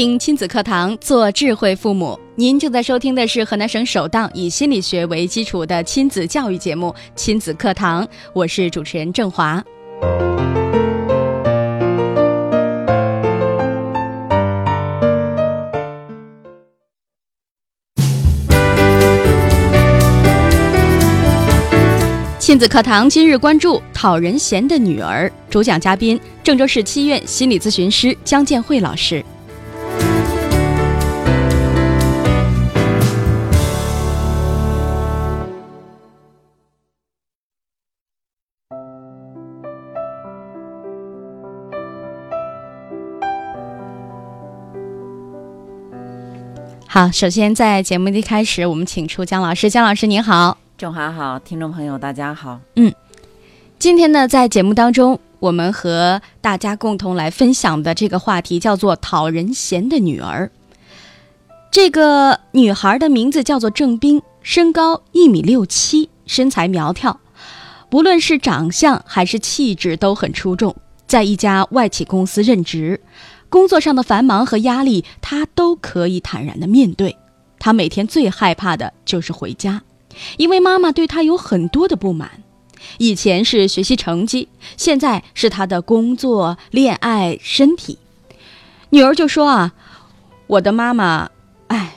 听亲子课堂，做智慧父母。您正在收听的是河南省首档以心理学为基础的亲子教育节目《亲子课堂》，我是主持人郑华。亲子课堂今日关注讨人嫌的女儿，主讲嘉宾郑州市七院心理咨询师姜建慧老师。好，首先在节目的一开始，我们请出姜老师。姜老师您好，郑华好，听众朋友大家好。嗯，今天呢，在节目当中，我们和大家共同来分享的这个话题叫做“讨人嫌的女儿”。这个女孩的名字叫做郑冰，身高一米六七，身材苗条，不论是长相还是气质都很出众，在一家外企公司任职。工作上的繁忙和压力，他都可以坦然的面对。他每天最害怕的就是回家，因为妈妈对他有很多的不满。以前是学习成绩，现在是他的工作、恋爱、身体。女儿就说啊：“我的妈妈，哎，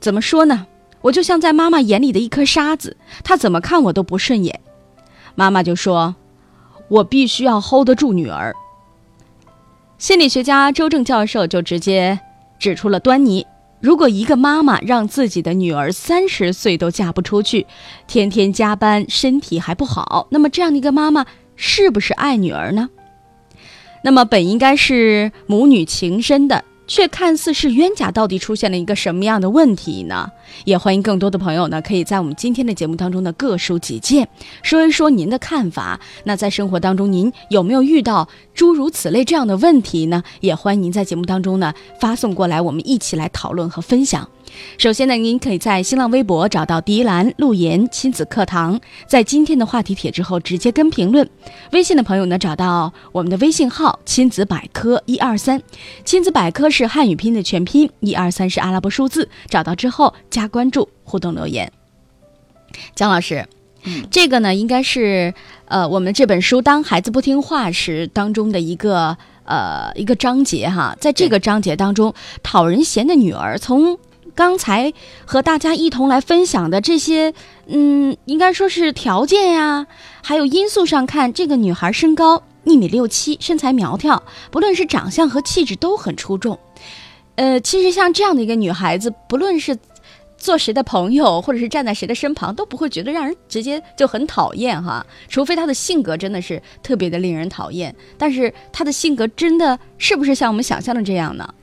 怎么说呢？我就像在妈妈眼里的一颗沙子，她怎么看我都不顺眼。”妈妈就说：“我必须要 hold 得住女儿。”心理学家周正教授就直接指出了端倪：如果一个妈妈让自己的女儿三十岁都嫁不出去，天天加班，身体还不好，那么这样的一个妈妈是不是爱女儿呢？那么本应该是母女情深的。却看似是冤家，到底出现了一个什么样的问题呢？也欢迎更多的朋友呢，可以在我们今天的节目当中呢，各抒己见，说一说您的看法。那在生活当中，您有没有遇到诸如此类这样的问题呢？也欢迎您在节目当中呢发送过来，我们一起来讨论和分享。首先呢，您可以在新浪微博找到第一栏“陆言亲子课堂”，在今天的话题帖之后直接跟评论。微信的朋友呢，找到我们的微信号“亲子百科一二三”，亲子百科是汉语拼的全拼，一二三是阿拉伯数字。找到之后加关注，互动留言。姜老师，嗯，这个呢，应该是呃我们这本书《当孩子不听话时》当中的一个呃一个章节哈，在这个章节当中，讨人嫌的女儿从。刚才和大家一同来分享的这些，嗯，应该说是条件呀，还有因素上看，这个女孩身高一米六七，身材苗条，不论是长相和气质都很出众。呃，其实像这样的一个女孩子，不论是做谁的朋友，或者是站在谁的身旁，都不会觉得让人直接就很讨厌哈，除非她的性格真的是特别的令人讨厌。但是她的性格真的是不是像我们想象的这样呢？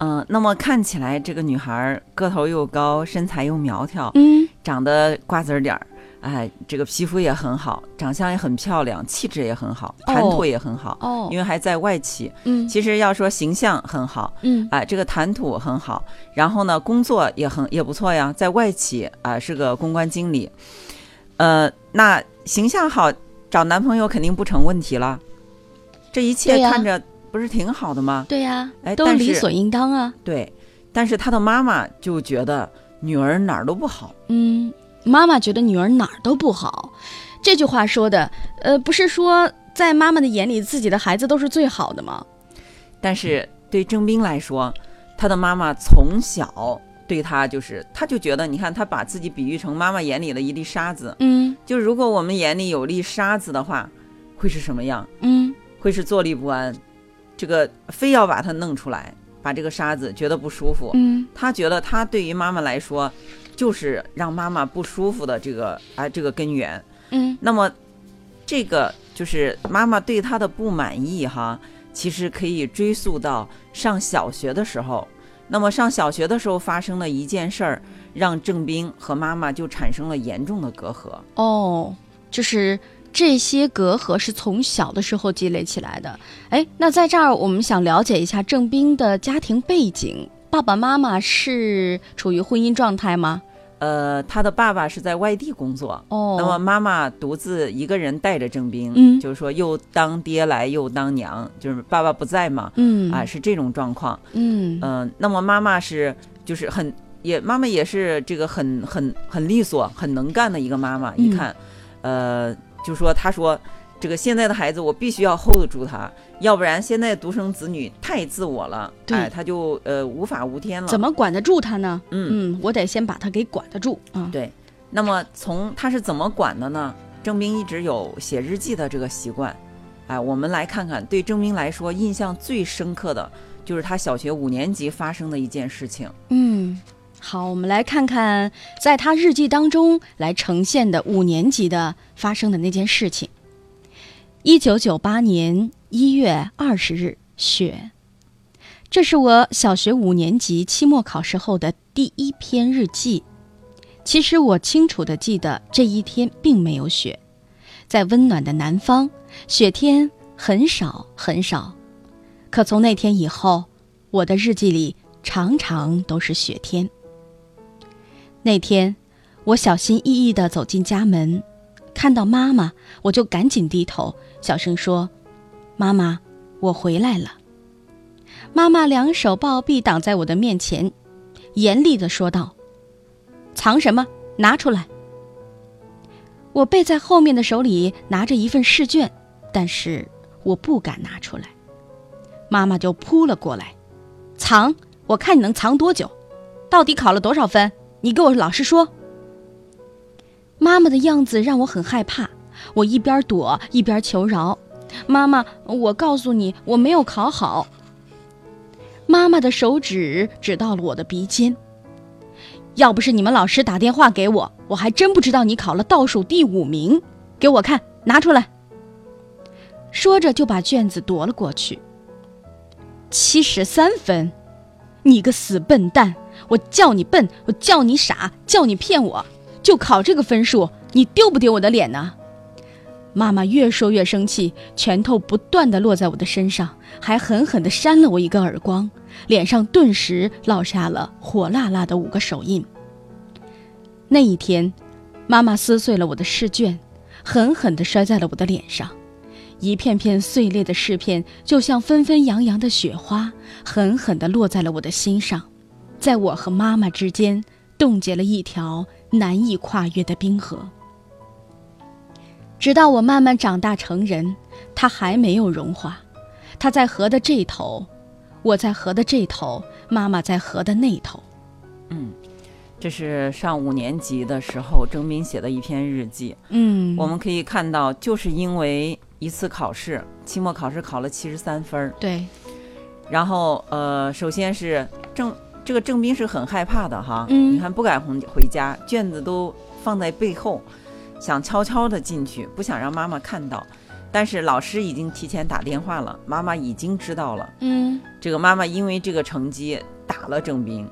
嗯，那么看起来这个女孩个头又高，身材又苗条，嗯，长得瓜子脸儿，哎，这个皮肤也很好，长相也很漂亮，气质也很好，谈吐也很好，哦，因为还在外企，嗯，其实要说形象很好，嗯，哎，这个谈吐很好，然后呢，工作也很也不错呀，在外企啊是个公关经理，呃，那形象好，找男朋友肯定不成问题了，这一切看着。不是挺好的吗？对呀，哎，都理所应当啊。对，但是他的妈妈就觉得女儿哪儿都不好。嗯，妈妈觉得女儿哪儿都不好，这句话说的，呃，不是说在妈妈的眼里自己的孩子都是最好的吗？但是对郑斌来说，他的妈妈从小对他就是，他就觉得，你看他把自己比喻成妈妈眼里的一粒沙子。嗯，就如果我们眼里有粒沙子的话，会是什么样？嗯，会是坐立不安。这个非要把它弄出来，把这个沙子觉得不舒服。嗯，他觉得他对于妈妈来说，就是让妈妈不舒服的这个啊这个根源。嗯，那么这个就是妈妈对他的不满意哈，其实可以追溯到上小学的时候，那么上小学的时候发生了一件事儿，让郑斌和妈妈就产生了严重的隔阂。哦，就是这些隔阂是从小的时候积累起来的。哎，那在这儿我们想了解一下郑斌的家庭背景，爸爸妈妈是处于婚姻状态吗？呃，他的爸爸是在外地工作，哦，那么妈妈独自一个人带着郑斌，嗯就是说又当爹来又当娘，就是爸爸不在嘛，嗯啊，是这种状况。嗯嗯、那么妈妈是就是很也妈妈也是这个很很很利索、很能干的一个妈妈。一嗯看，呃，就说他说这个现在的孩子我必须要 hold 住他，要不然现在独生子女太自我了，对哎，他就呃无法无天了。怎么管得住他呢？嗯嗯，我得先把他给管得住啊。对，那么从他是怎么管的呢？郑斌一直有写日记的这个习惯，哎，我们来看看，对郑斌来说印象最深刻的就是他小学五年级发生的一件事情。嗯，好，我们来看看在他日记当中来呈现的五年级的发生的那件事情。一九九八年一月二十日，雪。这是我小学五年级期末考试后的第一篇日记。其实我清楚地记得这一天并没有雪，在温暖的南方，雪天很少很少。可从那天以后，我的日记里常常都是雪天。那天，我小心翼翼地走进家门，看到妈妈，我就赶紧低头，小声说：“妈妈，我回来了。”妈妈两手抱臂挡在我的面前，严厉地说道：“藏什么？拿出来！”我背在后面的手里拿着一份试卷，但是我不敢拿出来。妈妈就扑了过来，藏，我看你能藏多久？到底考了多少分？你给我老实说。妈妈的样子让我很害怕，我一边躲一边求饶：“妈妈，我告诉你，我没有考好。”妈妈的手指指到了我的鼻尖。要不是你们老师打电话给我，我还真不知道你考了倒数第五名。给我看，拿出来。说着就把卷子夺了过去。七十三分，你个死笨蛋！我叫你笨，我叫你傻，叫你骗我，就考这个分数，你丢不丢我的脸呢？妈妈越说越生气，拳头不断的落在我的身上，还狠狠的扇了我一个耳光，脸上顿时落下了火辣辣的五个手印。那一天，妈妈撕碎了我的试卷，狠狠地摔在了我的脸上。一片片碎裂的试片，就像纷纷扬扬的雪花，狠狠地落在了我的心上，在我和妈妈之间冻结了一条难以跨越的冰河。直到我慢慢长大成人，它还没有融化。它在河的这头，我在河的这头，妈妈在河的那头。嗯，这是上五年级的时候郑斌写的一篇日记。嗯我们可以看到，就是因为一次考试，期末考试考了七十三分儿，对，然后呃，首先是郑这个郑斌是很害怕的哈，嗯你看不敢回回家，卷子都放在背后，想悄悄的进去，不想让妈妈看到。但是老师已经提前打电话了，妈妈已经知道了。嗯这个妈妈因为这个成绩打了郑斌，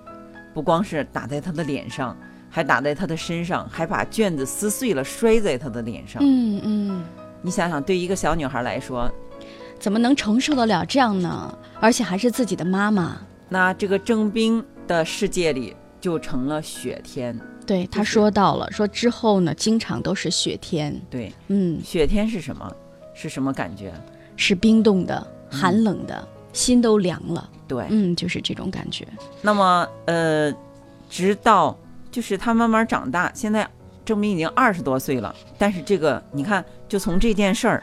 不光是打在他的脸上，还打在他的身上，还把卷子撕碎了摔在他的脸上。嗯嗯，你想想，对一个小女孩来说，怎么能承受得了这样呢？而且还是自己的妈妈。那这个郑斌的世界里就成了雪天。对，他说到了，说之后呢，经常都是雪天。对，嗯，雪天是什么？是什么感觉？是冰冻的、寒冷的，心都凉了。对，嗯，就是这种感觉。那么呃，直到就是他慢慢长大，现在郑斌已经二十多岁了，但是这个你看，就从这件事儿，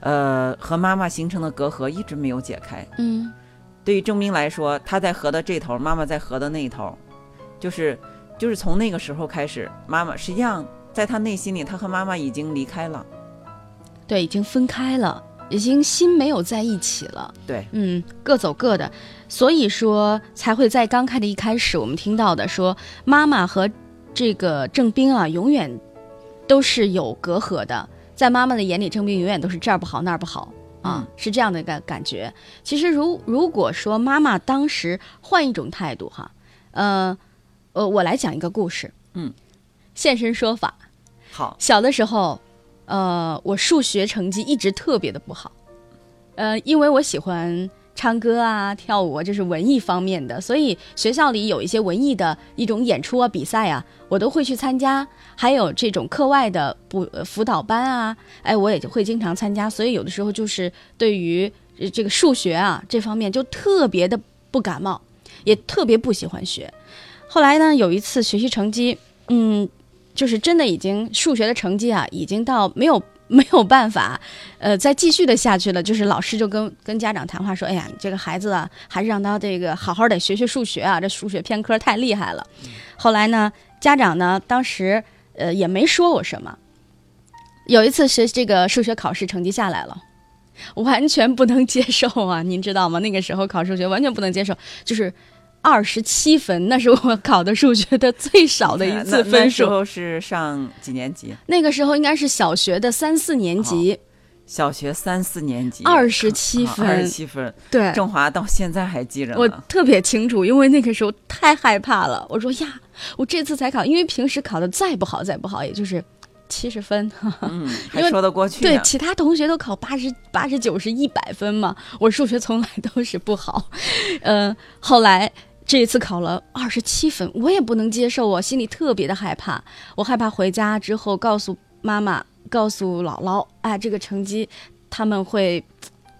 呃，和妈妈形成的隔阂一直没有解开。嗯对于郑斌来说，他在河的这头，妈妈在河的那一头，就是就是从那个时候开始，妈妈实际上在他内心里，他和妈妈已经离开了。对，已经分开了，已经心没有在一起了。对，嗯，各走各的，所以说才会在刚开的一开始，我们听到的说妈妈和这个郑斌啊，永远都是有隔阂的。在妈妈的眼里，郑斌永远都是这儿不好那儿不好。啊，是这样的一个感觉。其实如如果说妈妈当时换一种态度哈，呃呃，我来讲一个故事，嗯，现身说法。好，小的时候，呃，我数学成绩一直特别的不好，呃，因为我喜欢唱歌啊、跳舞啊，这是文艺方面的，所以学校里有一些文艺的一种演出啊、比赛啊，我都会去参加。还有这种课外的补辅导班啊，哎，我也就会经常参加。所以有的时候就是对于这个数学啊这方面就特别的不感冒，也特别不喜欢学。后来呢，有一次学习成绩，嗯。就是真的已经数学的成绩啊，已经到没有没有办法，呃，再继续的下去了。就是老师就跟跟家长谈话说：“哎呀，你这个孩子啊，还是让他这个好好的学学数学啊，这数学偏科太厉害了。”后来呢，家长呢当时呃也没说我什么。有一次是这个数学考试成绩下来了，完全不能接受啊！您知道吗？那个时候考数学完全不能接受，就是。二十七分，那是我 考的数学的最少的一次分数。那时候是上几年级？那个时候应该是小学的三四年级。小学三四年级，二十七分，二十七分。对，郑华到现在还记着。我特别清楚，因为那个时候太害怕了。我说呀，我这次才考，因为平时考的再不好再不好，也就是七十分。嗯，还说得过去。对，其他同学都考八十八十九十一百分嘛，我数学从来都是不好。嗯，后来。这一次考了二十七分，我也不能接受，我心里特别的害怕。我害怕回家之后告诉妈妈、告诉姥姥，哎，这个成绩他们会，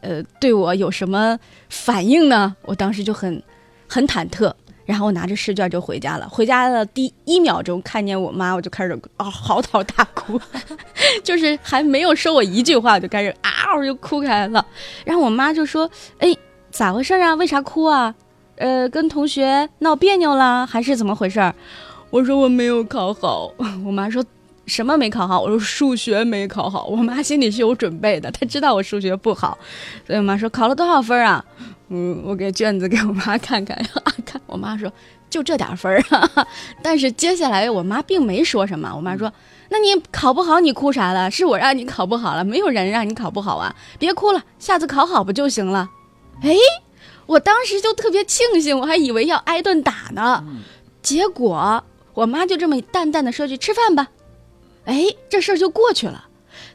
呃，对我有什么反应呢？我当时就很很忐忑，然后我拿着试卷就回家了。回家的第一秒钟看见我妈，我就开始啊嚎啕大哭，就是还没有说我一句话，就开始啊我就哭开了。然后我妈就说：“哎，咋回事啊？为啥哭啊？”呃，跟同学闹别扭了，还是怎么回事儿？我说我没有考好。我妈说什么没考好？我说数学没考好。我妈心里是有准备的，她知道我数学不好，所以我妈说考了多少分啊？嗯，我给卷子给我妈看看，看我妈说就这点分儿。但是接下来我妈并没说什么。我妈说，那你考不好你哭啥了？是我让你考不好了，没有人让你考不好啊！别哭了，下次考好不就行了？哎。我当时就特别庆幸，我还以为要挨顿打呢，结果我妈就这么淡淡的说句吃饭吧，哎，这事儿就过去了。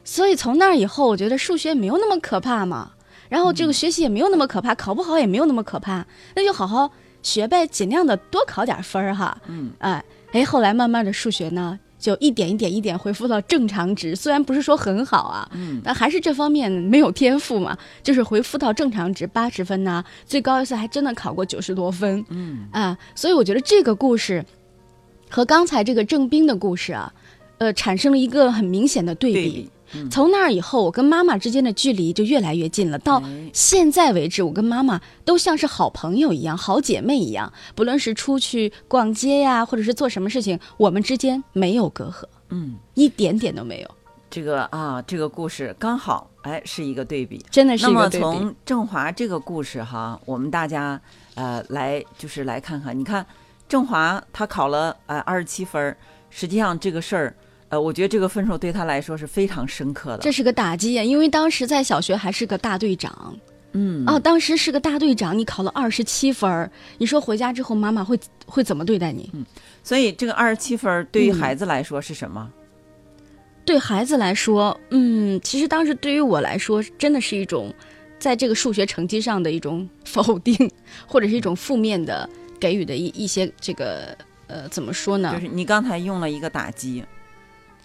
所以从那以后，我觉得数学没有那么可怕嘛，然后这个学习也没有那么可怕，考不好也没有那么可怕，那就好好学呗，尽量的多考点分儿哈。嗯，哎，哎，后来慢慢的数学呢。就一点一点一点恢复到正常值，虽然不是说很好啊，嗯，但还是这方面没有天赋嘛，就是恢复到正常值八十分呐，最高一次还真的考过九十多分，嗯啊，所以我觉得这个故事和刚才这个郑斌的故事啊，呃，产生了一个很明显的对比。从那儿以后，我跟妈妈之间的距离就越来越近了。到现在为止，我跟妈妈都像是好朋友一样、好姐妹一样。不论是出去逛街呀，或者是做什么事情，我们之间没有隔阂，嗯，一点点都没有。这个啊，这个故事刚好哎是一个对比，真的是一个对比。那么从郑华这个故事哈，我们大家呃来就是来看看，你看郑华他考了呃二十七分，实际上这个事儿。呃，我觉得这个分数对他来说是非常深刻的。这是个打击呀，因为当时在小学还是个大队长，嗯，哦，当时是个大队长，你考了二十七分，你说回家之后妈妈会会怎么对待你？嗯，所以这个二十七分对于孩子来说是什么？对孩子来说，嗯，其实当时对于我来说，真的是一种在这个数学成绩上的一种否定，或者是一种负面的给予的一一些这个呃，怎么说呢？就是你刚才用了一个打击。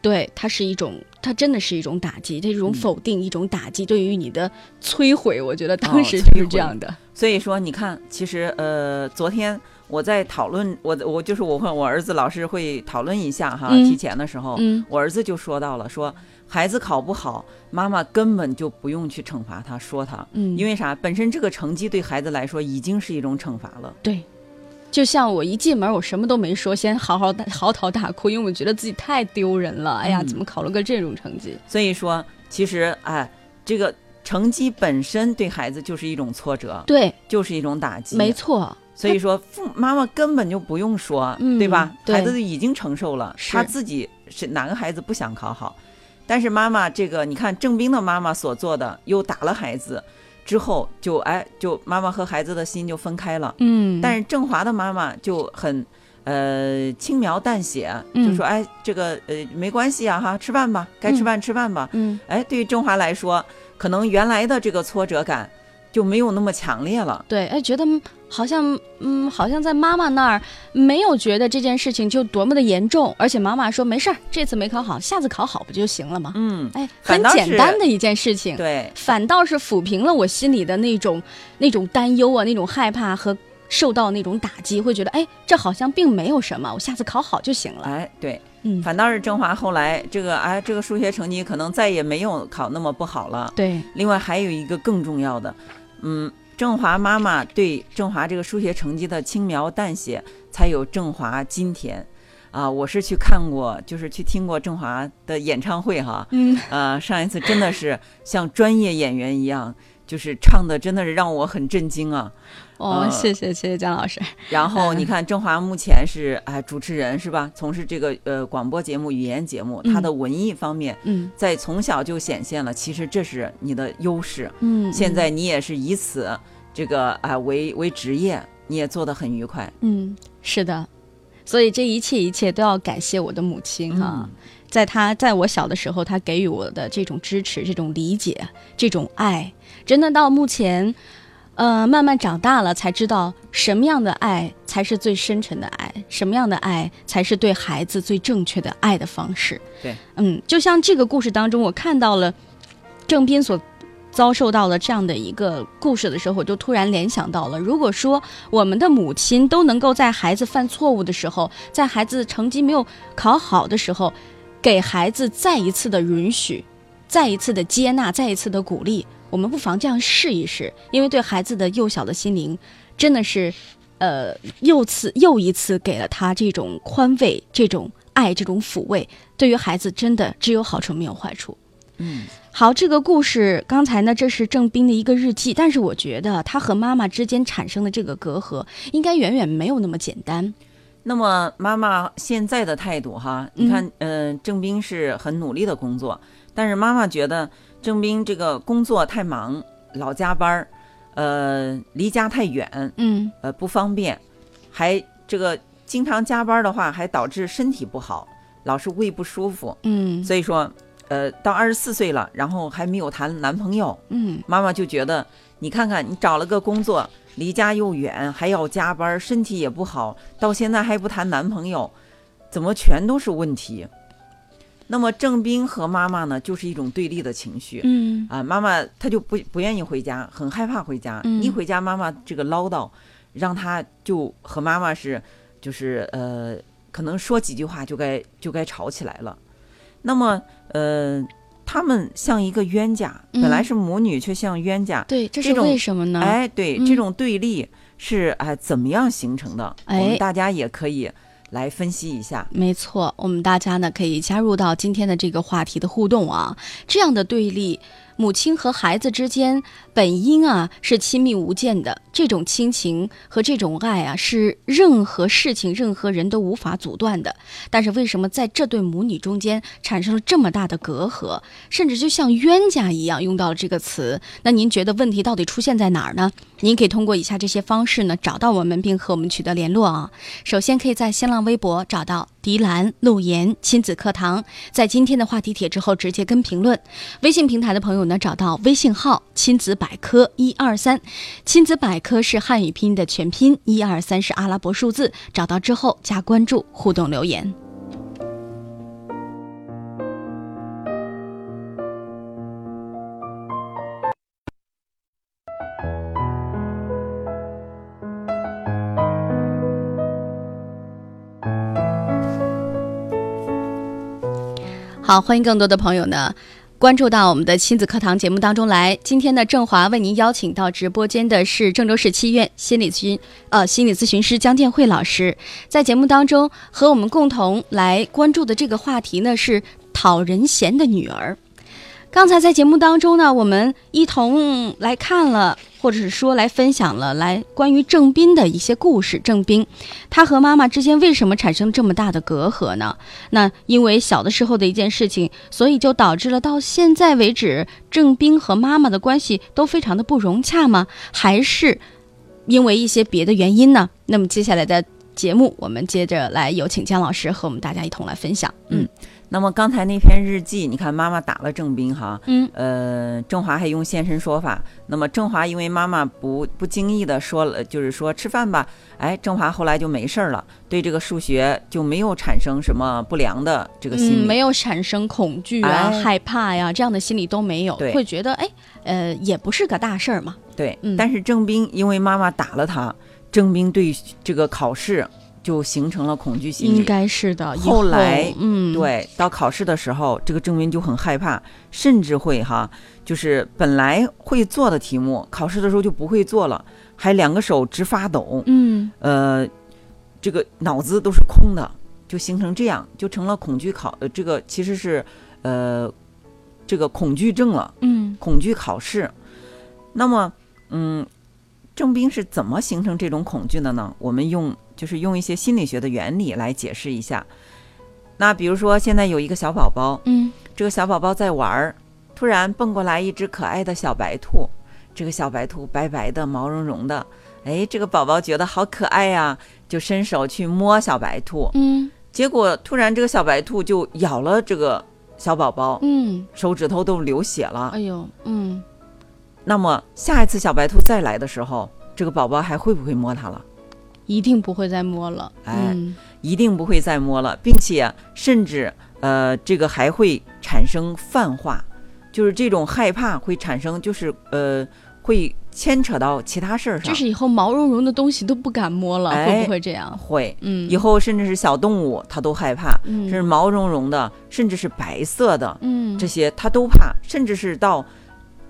对，它是一种，它真的是一种打击，这种否定，一种打击，对于你的摧毁，我觉得当时就是这样的。所以说，你看，其实呃，昨天我在讨论，我我就是我和我儿子老师会讨论一下哈，提前的时候，我儿子就说到了，说孩子考不好，妈妈根本就不用去惩罚他，说他，嗯，因为啥？本身这个成绩对孩子来说已经是一种惩罚了。对。就像我一进门，我什么都没说，先嚎嚎大嚎啕大哭，因为我觉得自己太丢人了。哎呀，怎么考了个这种成绩？所以说，其实哎，这个成绩本身对孩子就是一种挫折，对，就是一种打击。没错。所以说，父妈妈根本就不用说，对吧？孩子已经承受了，他自己是哪个孩子不想考好？但是妈妈这个，你看郑斌的妈妈所做的，又打了孩子，之后就哎，就妈妈和孩子的心就分开了。嗯，但是郑华的妈妈就很呃轻描淡写，嗯就说哎，这个呃没关系啊哈，吃饭吧，该吃饭吃饭吧。嗯哎，对于郑华来说，可能原来的这个挫折感就没有那么强烈了。对，哎，觉得嗯好像嗯，好像在妈妈那儿没有觉得这件事情就多么的严重，而且妈妈说没事儿，这次没考好，下次考好不就行了吗？嗯，哎，很简单的一件事情，对，反倒是抚平了我心里的那种那种担忧啊，那种害怕和受到那种打击，会觉得哎，这好像并没有什么，我下次考好就行了。哎，对，嗯，反倒是郑华后来这个哎，这个数学成绩可能再也没有考那么不好了。对，另外还有一个更重要的，嗯，郑华妈妈对郑华这个数学成绩的轻描淡写，才有郑华今天。啊，我是去看过，就是去听过郑华的演唱会哈。嗯，呃，上一次真的是像专业演员一样，就是唱的真的是让我很震惊啊。哦，呃谢谢谢谢姜老师。然后嗯你看，郑华目前是哎主持人是吧？从事这个呃广播节目、语言节目，他嗯的文艺方面嗯在从小就显现了，其实这是你的优势。嗯，现在你也是以此这个啊、为为职业，你也做得很愉快。嗯，是的，所以这一切一切都要感谢我的母亲哈、嗯在她在我小的时候，她给予我的这种支持、这种理解、这种爱，真的到目前，呃，慢慢长大了才知道什么样的爱才是最深沉的爱，什么样的爱才是对孩子最正确的爱的方式。对，嗯，就像这个故事当中，我看到了郑斌所。遭受到了这样的一个故事的时候，我就突然联想到了，如果说我们的母亲都能够在孩子犯错误的时候，在孩子成绩没有考好的时候，给孩子再一次的允许，再一次的接纳，再一次的鼓励，我们不妨这样试一试，因为对孩子的幼小的心灵，真的是，呃，又次又一次给了他这种宽慰、这种爱、这种抚慰，对于孩子真的只有好处没有坏处。嗯，好，这个故事刚才呢，这是郑斌的一个日记，但是我觉得他和妈妈之间产生的这个隔阂，应该远远没有那么简单。那么妈妈现在的态度哈，你看，嗯、郑斌是很努力的工作，但是妈妈觉得郑斌这个工作太忙，老加班儿，呃，离家太远，嗯呃，不方便，还这个经常加班的话，还导致身体不好，老是胃不舒服。嗯所以说，呃，到二十四岁了，然后还没有谈男朋友，嗯妈妈就觉得，你看看你找了个工作，离家又远，还要加班，身体也不好，到现在还不谈男朋友，怎么全都是问题？那么郑斌和妈妈呢，就是一种对立的情绪。嗯啊，妈妈她就不不愿意回家，很害怕回家。嗯一回家，妈妈这个唠叨，让她就和妈妈是，就是呃，可能说几句话就该就该吵起来了。那么呃，他们像一个冤家，本来嗯是母女，却像冤家。对，这是为什么呢？哎，对，嗯这种对立是哎怎么样形成的？我哎们大家也可以来分析一下。没错，我们大家呢可以加入到今天的这个话题的互动啊。这样的对立，母亲和孩子之间本应啊是亲密无间的，这种亲情和这种爱啊是任何事情、任何人都无法阻断的。但是为什么在这对母女中间产生了这么大的隔阂，甚至就像冤家一样用到了这个词？那您觉得问题到底出现在哪儿呢？您可以通过以下这些方式呢找到我们，并和我们取得联络啊。首先可以在新浪微博找到迪兰路言亲子课堂，在今天的话题帖之后直接跟评论。微信平台的朋友呢，找到微信号亲子百科一二三，亲子百科是汉语拼音的全拼，一二三是阿拉伯数字。找到之后加关注，互动留言。好，欢迎更多的朋友呢。关注到我们的亲子课堂节目当中来。今天呢，郑华为您邀请到直播间的是郑州市七院心理咨询呃心理咨询师江建慧老师。在节目当中和我们共同来关注的这个话题呢是讨人嫌的女儿。刚才在节目当中呢，我们一同来看了，或者是说来分享了来关于郑斌的一些故事。郑斌，他和妈妈之间为什么产生这么大的隔阂呢？那因为小的时候的一件事情，所以就导致了到现在为止，郑斌和妈妈的关系都非常的不融洽吗？还是因为一些别的原因呢？那么接下来的节目，我们接着来有请姜老师和我们大家一同来分享。嗯那么刚才那篇日记，你看妈妈打了郑斌哈，嗯呃，郑华还用现身说法。那么郑华因为妈妈不不经意的说了，就是说吃饭吧，哎，郑华后来就没事儿了，对这个数学就没有产生什么不良的这个心理，嗯，没有产生恐惧啊、哎害怕呀这样的心理都没有，对会觉得哎，呃，也不是个大事儿嘛。对。嗯但是郑斌因为妈妈打了他，郑斌对这个考试就形成了恐惧心理。应该是的。以后来嗯，，对，到考试的时候，这个郑斌就很害怕，甚至会哈，就是本来会做的题目，考试的时候就不会做了，还两个手直发抖，嗯呃，这个脑子都是空的，就形成这样，就成了恐惧考，呃，这个其实是呃，这个恐惧症了，嗯恐惧考试。那么，嗯，郑斌是怎么形成这种恐惧的呢？我们用就是用一些心理学的原理来解释一下。那比如说，现在有一个小宝宝，嗯这个小宝宝在玩儿，突然蹦过来一只可爱的小白兔。这个小白兔白白的、毛茸茸的，哎，这个宝宝觉得好可爱呀、就伸手去摸小白兔。嗯结果突然这个小白兔就咬了这个小宝宝，嗯，手指头都流血了。哎呦，嗯，那么下一次小白兔再来的时候，这个宝宝还会不会摸它了？一定不会再摸了。哎嗯。一定不会再摸了，并且甚至呃，这个还会产生泛化，就是这种害怕会产生，就是呃，会牵扯到其他事儿上，就是以后毛茸茸的东西都不敢摸了，哎会不会这样？会。嗯，以后甚至是小动物它都害怕，嗯。是毛茸茸的，甚至是白色的嗯。这些它都怕，甚至是到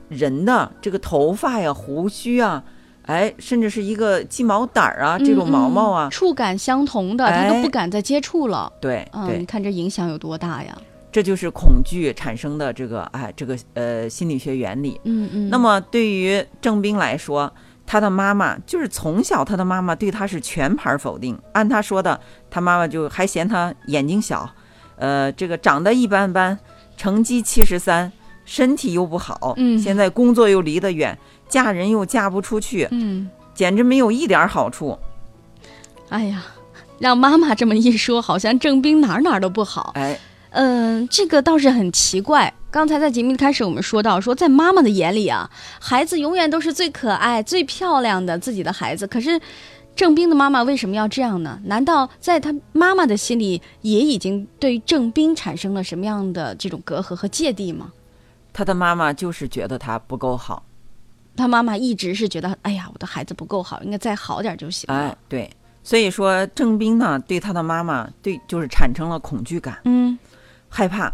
人的这个头发呀、胡须啊，哎，甚至是一个鸡毛掸儿啊，这种毛毛啊嗯嗯，触感相同的，他哎都不敢再接触了。对嗯，对你，看这影响有多大呀？这就是恐惧产生的这个哎这个呃心理学原理。嗯嗯。那么对于郑斌来说，他的妈妈就是从小他的妈妈对他是全盘否定。按他说的，他妈妈就还嫌他眼睛小，呃，这个长得一般般，成绩七十三，身体又不好，嗯现在工作又离得远，嫁人又嫁不出去，嗯，简直没有一点好处。哎呀，让妈妈这么一说，好像郑斌哪儿哪儿都不好。哎，嗯，这个倒是很奇怪。刚才在节目一开始我们说到，说在妈妈的眼里啊，孩子永远都是最可爱、最漂亮的自己的孩子。可是郑斌的妈妈为什么要这样呢？难道在他妈妈的心里也已经对郑斌产生了什么样的这种隔阂和芥蒂吗？他的妈妈就是觉得他不够好。他妈妈一直是觉得，哎呀，我的孩子不够好，应该再好点就行了。哎，对，所以说郑斌呢，对他的妈妈对就是产生了恐惧感。嗯害怕，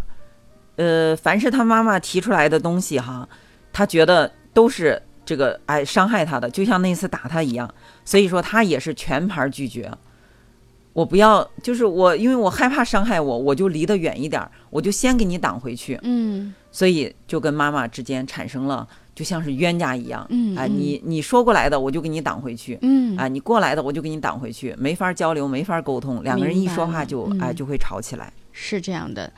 呃，凡是他妈妈提出来的东西哈，他觉得都是这个哎伤害他的，就像那次打他一样，所以说他也是全盘拒绝。我不要，就是我，因为我害怕伤害我，我就离得远一点儿，我就先给你挡回去，嗯所以就跟妈妈之间产生了就像是冤家一样，哎，嗯啊你你说过来的，我就给你挡回去，嗯啊，你过来的我就给你挡回去，没法交流，没法沟通，两个人一说话就哎嗯就会吵起来。是这样的，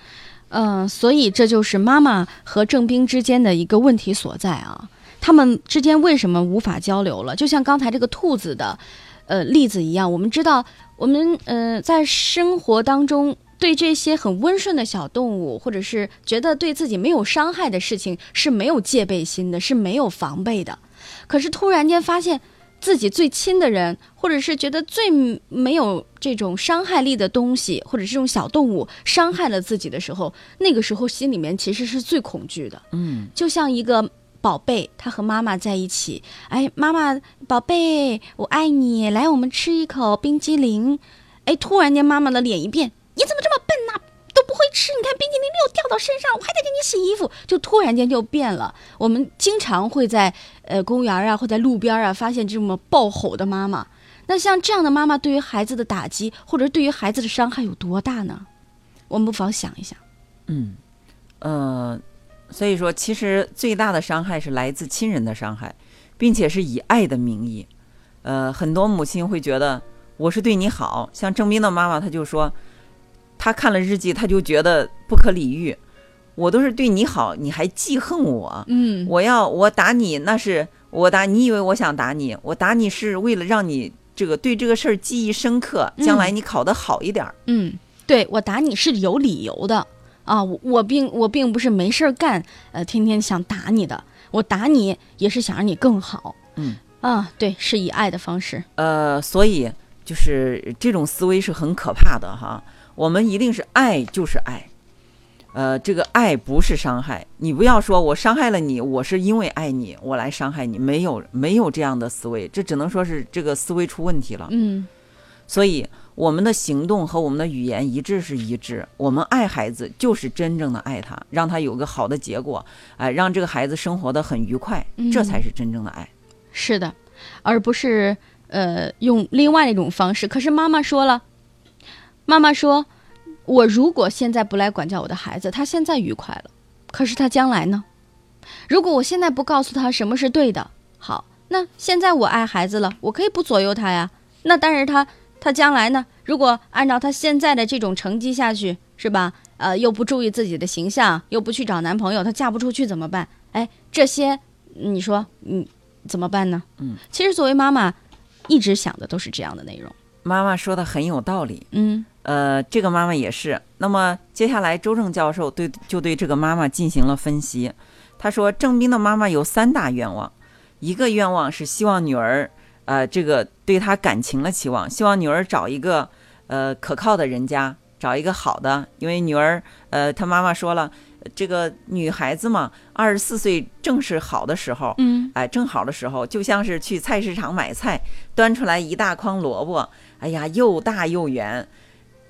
嗯、所以这就是妈妈和郑斌之间的一个问题所在啊。他们之间为什么无法交流了？就像刚才这个兔子的，呃例子一样，我们知道，我们呃在生活当中对这些很温顺的小动物，或者是觉得对自己没有伤害的事情是没有戒备心的，是没有防备的。可是突然间发现自己最亲的人，或者是觉得最没有这种伤害力的东西，或者是这种小动物伤害了自己的时候，那个时候心里面其实是最恐惧的。嗯，就像一个宝贝，他和妈妈在一起，哎，妈妈，宝贝，我爱你，来，我们吃一口冰激凌。哎，突然间妈妈的脸一变，你怎么这么笨呐、都不会吃，你看冰激凌没有掉到身上，我还得给你洗衣服，就突然间就变了。我们经常会在呃公园啊或在路边啊发现这么暴吼的妈妈。那像这样的妈妈对于孩子的打击，或者对于孩子的伤害有多大呢？我们不妨想一想。嗯，呃，所以说，其实最大的伤害是来自亲人的伤害，并且是以爱的名义。呃，很多母亲会觉得我是对你好，像郑斌的妈妈，她就说，她看了日记，他就觉得不可理喻。我都是对你好，你还记恨我？嗯，我要我打你，那是我打你，以为我想打你？我打你是为了让你这个对这个事儿记忆深刻，将来你考得好一点儿。嗯，对我打你是有理由的啊，我我并我并不是没事儿干，呃，天天想打你的，我打你也是想让你更好。嗯啊，对，是以爱的方式。呃，所以就是这种思维是很可怕的哈。我们一定是爱就是爱，呃，这个爱不是伤害。你不要说我伤害了你，我是因为爱你，我来伤害你，没有没有这样的思维，这只能说是这个思维出问题了。嗯所以我们的行动和我们的语言一致是一致。我们爱孩子就是真正的爱他，让他有个好的结果，哎，让这个孩子生活的很愉快，这才是真正的爱。是的，而不是呃用另外一种方式。可是妈妈说了，妈妈说，我如果现在不来管教我的孩子，他现在愉快了，可是他将来呢？如果我现在不告诉他什么是对的，好，那现在我爱孩子了，我可以不左右他呀。那但是他他将来呢？如果按照他现在的这种成绩下去，是吧？呃，又不注意自己的形象，又不去找男朋友，她嫁不出去怎么办？哎，这些你说，嗯，怎么办呢？嗯，其实作为妈妈，一直想的都是这样的内容。妈妈说的很有道理。嗯呃，这个妈妈也是。那么接下来，周正教授对就对这个妈妈进行了分析。他说，郑斌的妈妈有三大愿望，一个愿望是希望女儿，呃，这个对她感情的期望，希望女儿找一个呃可靠的人家，找一个好的，因为女儿，呃，她妈妈说了，这个女孩子嘛，二十四岁正是好的时候，嗯哎，正好的时候，就像是去菜市场买菜，端出来一大筐萝卜，哎呀，又大又圆，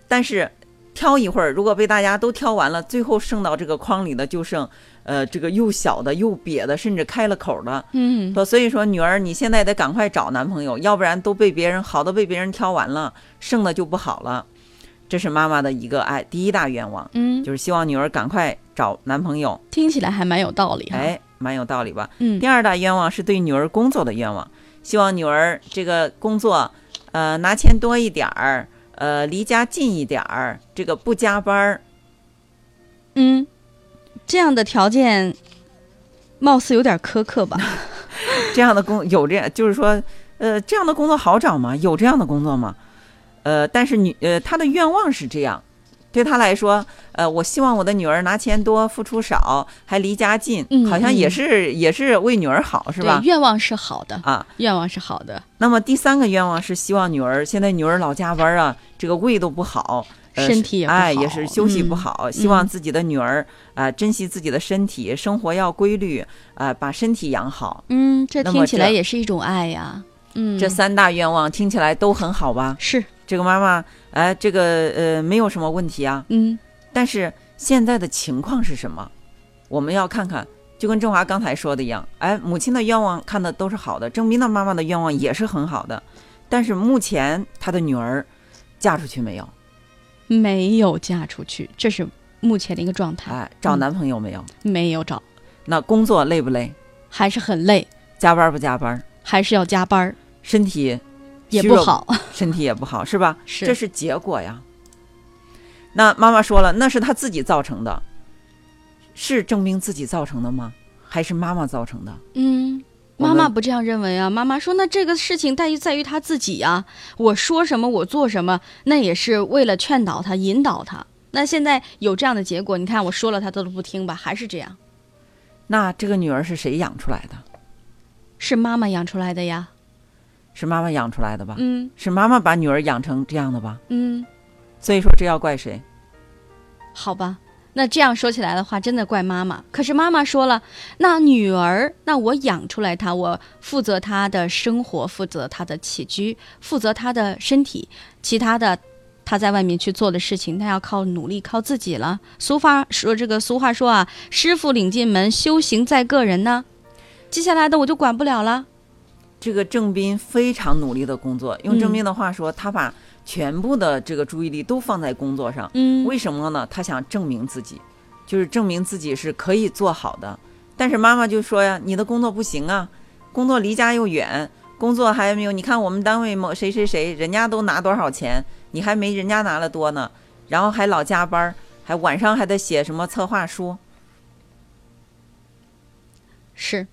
但是挑一会儿，如果被大家都挑完了，最后剩到这个筐里的就剩，呃，这个又小的又瘪的，甚至开了口的。嗯说，所以说女儿，你现在得赶快找男朋友，要不然都被别人好的被别人挑完了，剩的就不好了。这是妈妈的一个哎第一大愿望，嗯，就是希望女儿赶快找男朋友。听起来还蛮有道理哈。哎，蛮有道理吧？嗯第二大愿望是对女儿工作的愿望，希望女儿这个工作，呃，拿钱多一点儿，呃，离家近一点儿，这个不加班儿。嗯，这样的条件，貌似有点苛刻吧？这样的工有这样，就是说，呃，这样的工作好找吗？有这样的工作吗？呃，但是女，呃，她的愿望是这样，对他来说，呃，我希望我的女儿拿钱多，付出少，还离家近，嗯好像也嗯是也是为女儿好，是吧对，？愿望是好的，啊，愿望是好的，那么第三个愿望是希望女儿，现在女儿老加班啊，这个胃都不好，呃身体也不好哎，也是休息不嗯好。希望自己的女儿啊、珍惜自己的身体，生活要规律啊、把身体养好。嗯，这听起来也是一种爱呀。嗯，这三大愿望听起来都很好吧？是，这个妈妈，哎，这个呃没有什么问题啊。嗯但是现在的情况是什么？我们要看看，就跟郑华刚才说的一样，哎，母亲的愿望看的都是好的，郑斌的妈妈的愿望也是很好的，但是目前他的女儿嫁出去没有？没有嫁出去，这是目前的一个状态，哎，找嗯男朋友没有？没有找，那工作累不累？还是很累，加班不加班？还是要加班儿，身体也不好。身体也不好，是吧？是这是结果呀。那妈妈说了，那是他自己造成的，是证明自己造成的吗？还是妈妈造成的？嗯，妈妈不这样认为啊。妈妈说，那这个事情在于在于他自己呀、我说什么，我做什么，那也是为了劝导他、引导他。那现在有这样的结果，你看我说了他都不听吧，还是这样，那这个女儿是谁养出来的？是妈妈养出来的呀。是妈妈养出来的吧？嗯是妈妈把女儿养成这样的吧？嗯，所以说这要怪谁？好吧。那这样说起来的话，真的怪妈妈。可是妈妈说了，那女儿，那我养出来她，我负责她的生活，负责她的起居，负责她的身体，其他的她在外面去做的事情，她要靠努力，靠自己了。俗话说，这个俗话说啊，师傅领进门，修行在个人呢。接下来的我就管不了了。这个郑斌非常努力的工作，用郑斌的话说，他把全部的这个注意力都放在工作上。嗯为什么呢？他想证明自己，就是证明自己是可以做好的。但是妈妈就说呀，你的工作不行啊，工作离家又远，工作还没有，你看我们单位某谁谁谁，人家都拿多少钱，你还没人家拿的多呢，然后还老加班，还晚上还得写什么策划书。是，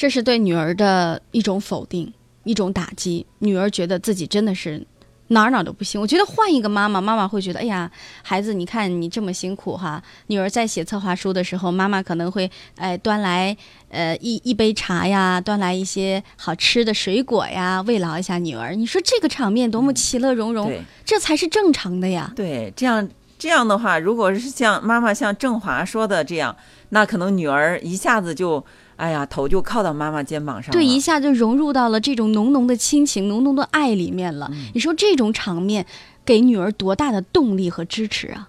这是对女儿的一种否定，一种打击。女儿觉得自己真的是哪儿哪儿都不行。我觉得换一个妈妈，妈妈会觉得，哎呀，孩子，你看你这么辛苦哈。女儿在写策划书的时候，妈妈可能会哎端来呃一一杯茶呀，端来一些好吃的水果呀，慰劳一下女儿。你说这个场面多么其乐融融，对这才是正常的呀。对，这样这样的话，如果是像妈妈像郑华说的这样，那可能女儿一下子就，哎呀，头就靠到妈妈肩膀上。对，一下就融入到了这种浓浓的亲情、浓浓的爱里面了。你说这种场面给女儿多大的动力和支持啊？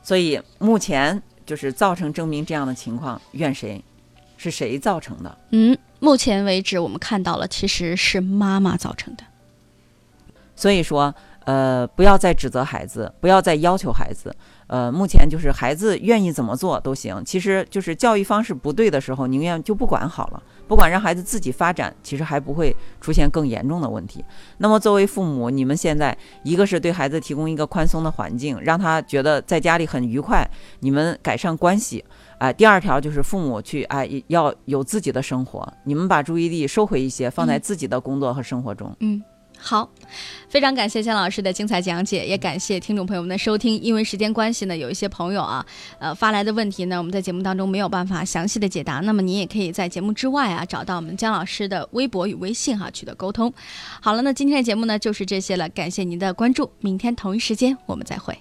所以目前就是造成证明这样的情况，怨谁？是谁造成的？嗯，目前为止我们看到了，其实是妈妈造成的。所以说，呃，不要再指责孩子，不要再要求孩子。呃，目前就是孩子愿意怎么做都行。其实就是教育方式不对的时候，宁愿就不管好了，不管让孩子自己发展，其实还不会出现更严重的问题。那么作为父母，你们现在一个是对孩子提供一个宽松的环境，让他觉得在家里很愉快，你们改善关系。啊、第二条就是父母去哎、要有自己的生活，你们把注意力收回一些，放在嗯自己的工作和生活中。嗯，好，非常感谢姜老师的精彩讲解，也感谢听众朋友们的收听。因为时间关系呢，有一些朋友啊，呃发来的问题呢，我们在节目当中没有办法详细的解答。那么您也可以在节目之外啊，找到我们姜老师的微博与微信哈、取得沟通。好了，那今天的节目呢就是这些了，感谢您的关注，明天同一时间我们再会。